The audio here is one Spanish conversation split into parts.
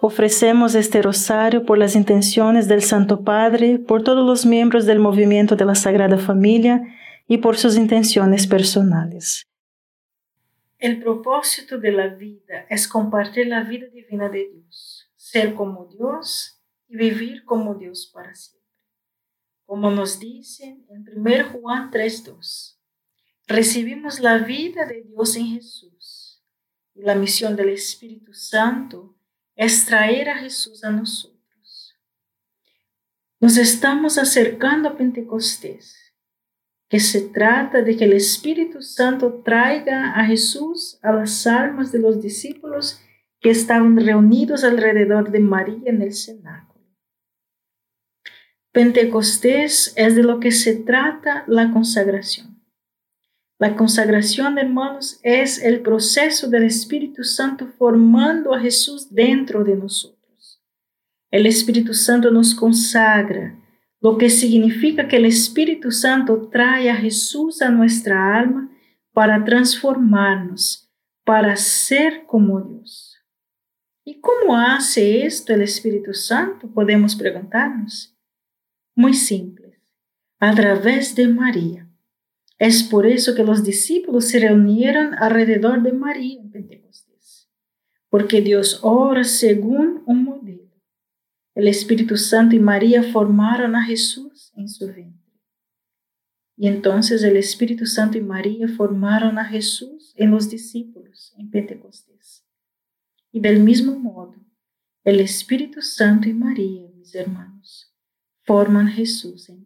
Ofrecemos este rosario por las intenciones del Santo Padre, por todos los miembros del movimiento de la Sagrada Familia y por sus intenciones personales. El propósito de la vida es compartir la vida divina de Dios, ser como Dios y vivir como Dios para siempre. Como nos dicen en 1 Juan 3.2, recibimos la vida de Dios en Jesús y la misión del Espíritu Santo es traer a Jesús a nosotros. Nos estamos acercando a Pentecostés, que se trata de que el Espíritu Santo traiga a Jesús a las almas de los discípulos que estaban reunidos alrededor de María en el cenáculo. Pentecostés es de lo que se trata la consagración. La consagración, hermanos, es el proceso del Espíritu Santo formando a Jesús dentro de nosotros. El Espíritu Santo nos consagra, lo que significa que el Espíritu Santo trae a Jesús a nuestra alma para transformarnos, para ser como Dios. ¿Y cómo hace esto el Espíritu Santo? Podemos preguntarnos. Muy simple, a través de María. Es por eso que los discípulos se reunieron alrededor de María en Pentecostés, porque Dios ora según un modelo. El Espíritu Santo y María formaron a Jesús en su vientre. Y entonces el Espíritu Santo y María formaron a Jesús en los discípulos en Pentecostés. Y del mismo modo, el Espíritu Santo y María, mis hermanos, forman Jesús en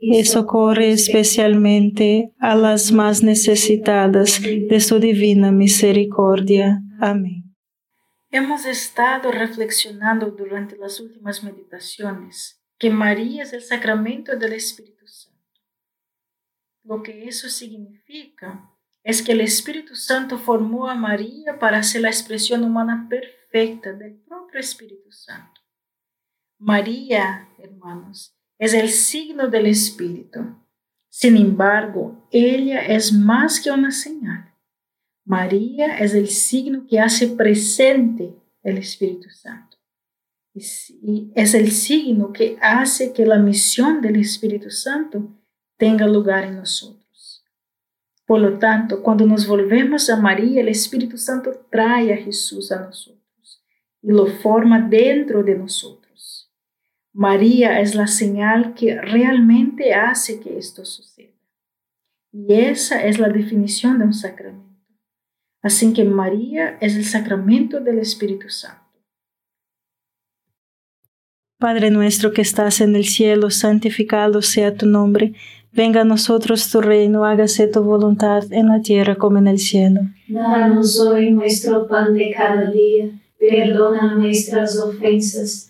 y socorre especialmente a las más necesitadas de su divina misericordia. Amén. Hemos estado reflexionando durante las últimas meditaciones que María es el sacramento del Espíritu Santo. Lo que eso significa es que el Espíritu Santo formó a María para ser la expresión humana perfecta del propio Espíritu Santo. María, hermanos, es el signo del Espíritu. Sin embargo, ella es más que una señal. María es el signo que hace presente el Espíritu Santo. Y es el signo que hace que la misión del Espíritu Santo tenga lugar en nosotros. Por lo tanto, cuando nos volvemos a María, el Espíritu Santo trae a Jesús a nosotros y lo forma dentro de nosotros. María es la señal que realmente hace que esto suceda. Y esa es la definición de un sacramento. Así que María es el sacramento del Espíritu Santo. Padre nuestro que estás en el cielo, santificado sea tu nombre. Venga a nosotros tu reino, hágase tu voluntad en la tierra como en el cielo. Danos hoy nuestro pan de cada día, perdona nuestras ofensas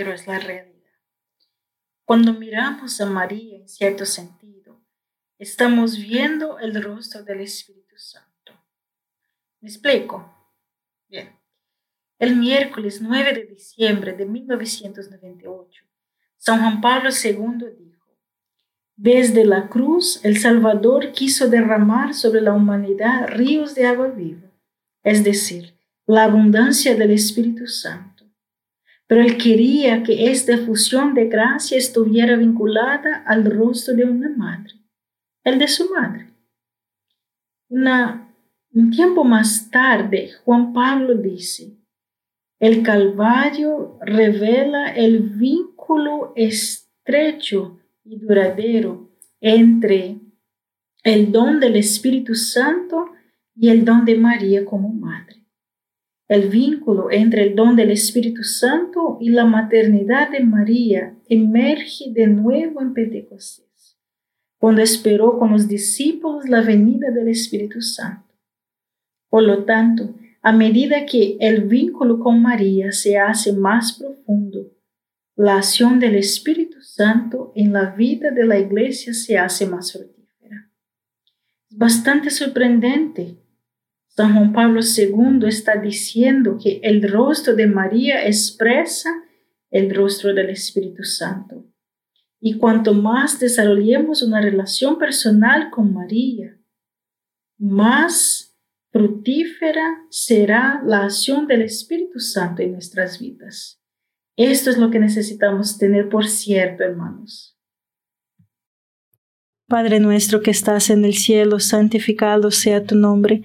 pero es la realidad. Cuando miramos a María en cierto sentido, estamos viendo el rostro del Espíritu Santo. ¿Me explico? Bien. El miércoles 9 de diciembre de 1998, San Juan Pablo II dijo, desde la cruz, el Salvador quiso derramar sobre la humanidad ríos de agua viva, es decir, la abundancia del Espíritu Santo. Pero él quería que esta fusión de gracia estuviera vinculada al rostro de una madre, el de su madre. un tiempo más tarde, Juan Pablo dice, el Calvario revela el vínculo estrecho y duradero entre el don del Espíritu Santo y el don de María como madre. El vínculo entre el don del Espíritu Santo y la maternidad de María emerge de nuevo en Pentecostés, cuando esperó con los discípulos la venida del Espíritu Santo. Por lo tanto, a medida que el vínculo con María se hace más profundo, la acción del Espíritu Santo en la vida de la iglesia se hace más fructífera. Es bastante sorprendente. San Juan Pablo II está diciendo que el rostro de María expresa el rostro del Espíritu Santo. Y cuanto más desarrollemos una relación personal con María, más fructífera será la acción del Espíritu Santo en nuestras vidas. Esto es lo que necesitamos tener por cierto, hermanos. Padre nuestro que estás en el cielo, santificado sea tu nombre.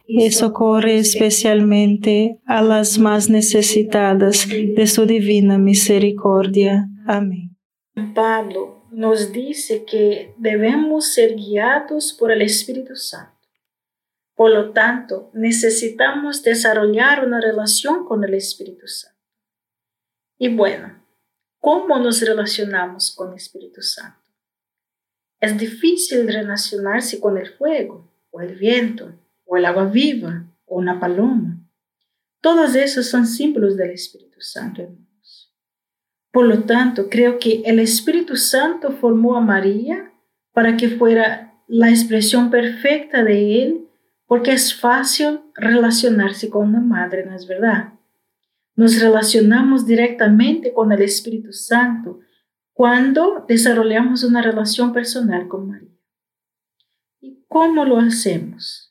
y socorre especialmente a las más necesitadas de su divina misericordia. Amén. Pablo nos dice que debemos ser guiados por el Espíritu Santo. Por lo tanto, necesitamos desarrollar una relación con el Espíritu Santo. Y bueno, ¿cómo nos relacionamos con el Espíritu Santo? Es difícil relacionarse con el fuego, o el viento, o el agua viva, o una paloma. Todos esos son símbolos del Espíritu Santo, por lo tanto, creo que el Espíritu Santo formó a María para que fuera la expresión perfecta de Él, porque es fácil relacionarse con una madre, ¿no es verdad? Nos relacionamos directamente con el Espíritu Santo cuando desarrollamos una relación personal con María. ¿Y cómo lo hacemos?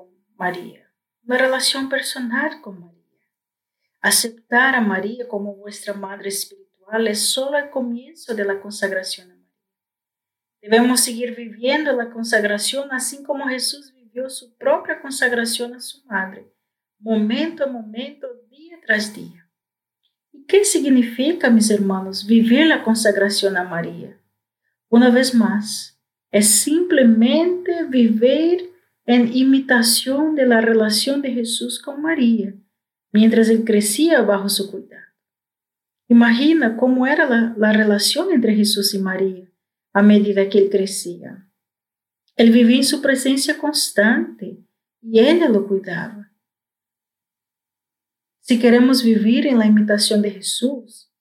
María, una relación personal con María. Aceptar a María como vuestra madre espiritual es solo el comienzo de la consagración a María. Debemos seguir viviendo la consagración así como Jesús vivió su propia consagración a su madre, momento a momento, día tras día. ¿Y qué significa, mis hermanos, vivir la consagración a María? Una vez más, es simplemente vivir en imitación de la relación de Jesús con María, mientras él crecía bajo su cuidado. Imagina cómo era la, la relación entre Jesús y María a medida que él crecía. Él vivía en su presencia constante y ella lo cuidaba. Si queremos vivir en la imitación de Jesús,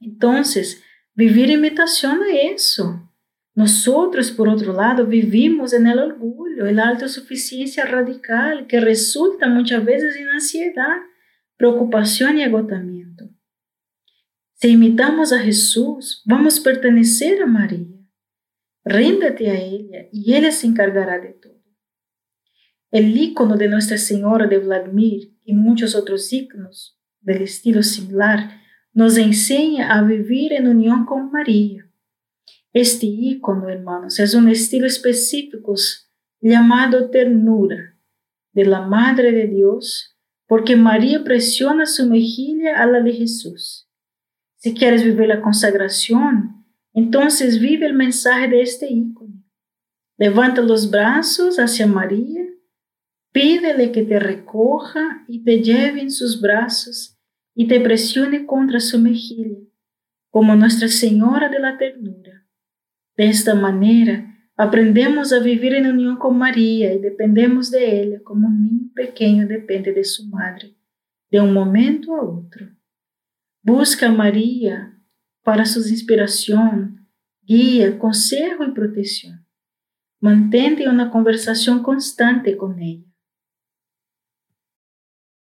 entonces vivir imitación a eso. Nosotros, por otro lado, vivimos en el orgullo, en la autosuficiencia radical que resulta muchas veces en ansiedad, preocupación y agotamiento. Si imitamos a Jesús, vamos a pertenecer a María. Ríndete a ella y ella se encargará de todo. El icono de Nuestra Señora de Vladimir y muchos otros iconos del estilo similar nos enseña a vivir en unión con María. Este icono, hermanos, es un estilo específico llamado ternura de la Madre de Dios, porque María presiona su mejilla a la de Jesús. Si quieres vivir la consagración, entonces vive el mensaje de este icono. Levanta los brazos hacia María, pídele que te recoja y te lleve en sus brazos y te presione contra su mejilla, como Nuestra Señora de la Ternura. De esta manera, aprendemos a vivir en unión con María y dependemos de ella como un niño pequeño depende de su madre, de un momento a otro. Busca a María para su inspiración, guía, consejo y protección. Mantente una conversación constante con ella.